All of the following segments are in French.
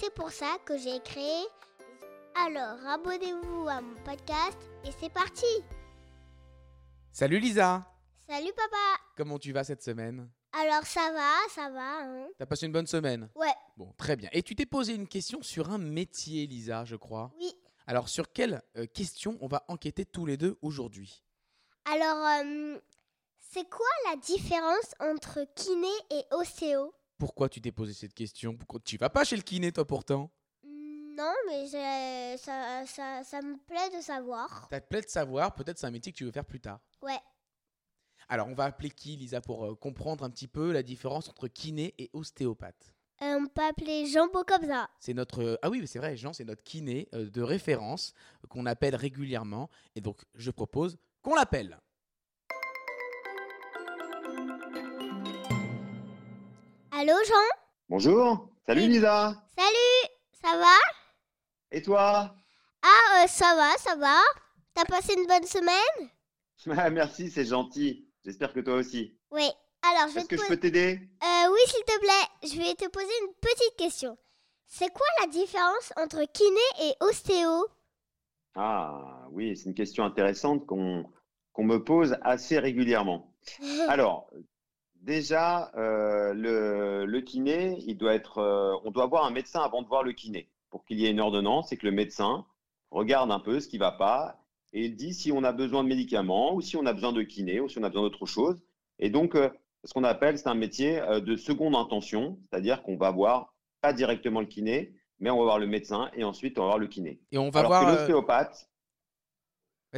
C'est pour ça que j'ai créé. Alors, abonnez-vous à mon podcast et c'est parti. Salut Lisa Salut papa. Comment tu vas cette semaine? Alors ça va, ça va. Hein T'as passé une bonne semaine? Ouais. Bon, très bien. Et tu t'es posé une question sur un métier, Lisa, je crois. Oui. Alors, sur quelle euh, question on va enquêter tous les deux aujourd'hui? Alors, euh, c'est quoi la différence entre kiné et ostéo? Pourquoi tu t'es posé cette question? Pourquoi tu vas pas chez le kiné, toi, pourtant? Non, mais ça, ça, ça me plaît de savoir. Ça te plaît de savoir, peut-être c'est un métier que tu veux faire plus tard. Ouais. Alors, on va appeler qui, Lisa, pour euh, comprendre un petit peu la différence entre kiné et ostéopathe? Euh, on peut appeler Jean-Beau comme ça. C'est notre. euh, ah oui, mais c'est vrai, Jean, c'est notre kiné euh, de référence qu'on appelle régulièrement. Et donc, je propose qu'on l'appelle. Allô Jean? Bonjour, salut. Lisa. Salut Ça va? Et toi? Ah, euh, ça va, ça va. T'as passé une bonne semaine? Ah, Merci, c'est gentil. J'espère que toi aussi. Oui. Alors, je vais Est-ce que je peux t'aider? Euh, oui, s'il te plaît, je vais te poser une petite question. C'est quoi la différence entre kiné et ostéo? Ah oui, c'est une question intéressante qu'on qu'on me pose assez régulièrement. Alors, déjà, euh, le, le kiné, il doit être, euh, on doit voir un médecin avant de voir le kiné. Pour qu'il y ait une ordonnance, c'est que le médecin regarde un peu ce qui ne va pas et il dit si on a besoin de médicaments ou si on a besoin de kiné ou si on a besoin d'autre chose. Et donc, euh, ce qu'on appelle, c'est un métier de seconde intention, c'est-à-dire qu'on va voir pas directement le kiné, mais on va voir le médecin et ensuite on va voir le kiné. Et on va Alors voir. que l'ostéopathe,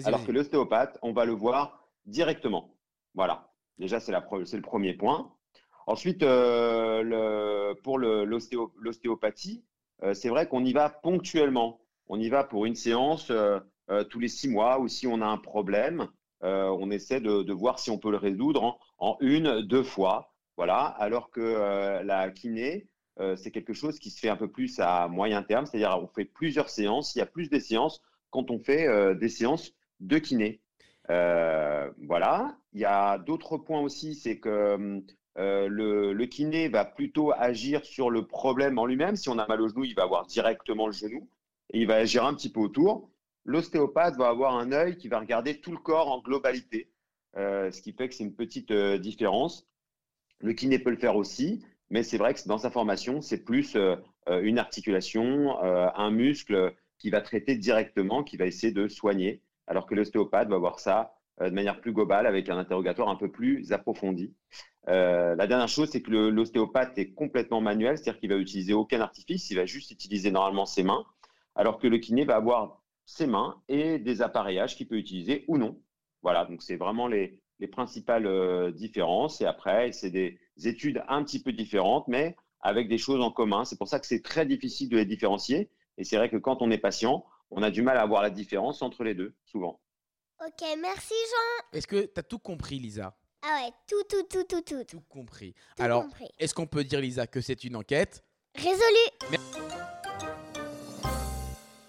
alors que l'ostéopathe, on va le voir directement. Voilà. Déjà, c'est le premier point. Ensuite, euh, pour l'ostéopathie, euh, c'est vrai qu'on y va ponctuellement. On y va pour une séance euh, tous les six mois ou si on a un problème, on essaie de, de voir si on peut le résoudre en, une, deux fois. Voilà. Alors que la kiné, c'est quelque chose qui se fait un peu plus à moyen terme, c'est-à-dire on fait plusieurs séances. Il y a plus des séances quand on fait des séances de kiné. Euh, voilà. Il y a d'autres points aussi, c'est que euh, le, kiné va plutôt agir sur le problème en lui-même. Si on a mal au genou, il va avoir directement le genou et il va agir un petit peu autour. L'ostéopathe va avoir un œil qui va regarder tout le corps en globalité, euh, ce qui fait que c'est une petite différence. Le kiné peut le faire aussi, mais c'est vrai que dans sa formation, c'est plus une articulation, un muscle qui va traiter directement, qui va essayer de soigner, alors que l'ostéopathe va voir ça euh, de manière plus globale avec un interrogatoire un peu plus approfondi. Euh, la dernière chose, c'est que l'ostéopathe est complètement manuel, c'est-à-dire qu'il va utiliser aucun artifice, il va juste utiliser normalement ses mains, alors que le kiné va avoir ses mains et des appareillages qu'il peut utiliser ou non. Voilà, donc c'est vraiment les, les principales euh, différences. Et après, c'est des études un petit peu différentes, mais avec des choses en commun. C'est pour ça que c'est très difficile de les différencier. Et c'est vrai que quand on est patient, on a du mal à voir la différence entre les deux, souvent. Ok, merci Jean. Est-ce que tu as tout compris, Lisa? Ah ouais, tout, tout, tout, tout, tout. Tout compris. Tout Alors, compris. est-ce qu'on peut dire, Lisa, que c'est une enquête? Résolu.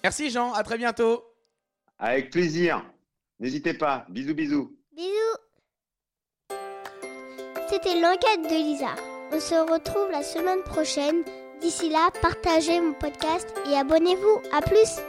Merci, Jean. À très bientôt. Avec plaisir. N'hésitez pas. Bisous, bisous. Bisous. C'était l'enquête de Lisa. On se retrouve la semaine prochaine. D'ici là, partagez mon podcast et abonnez-vous. À plus.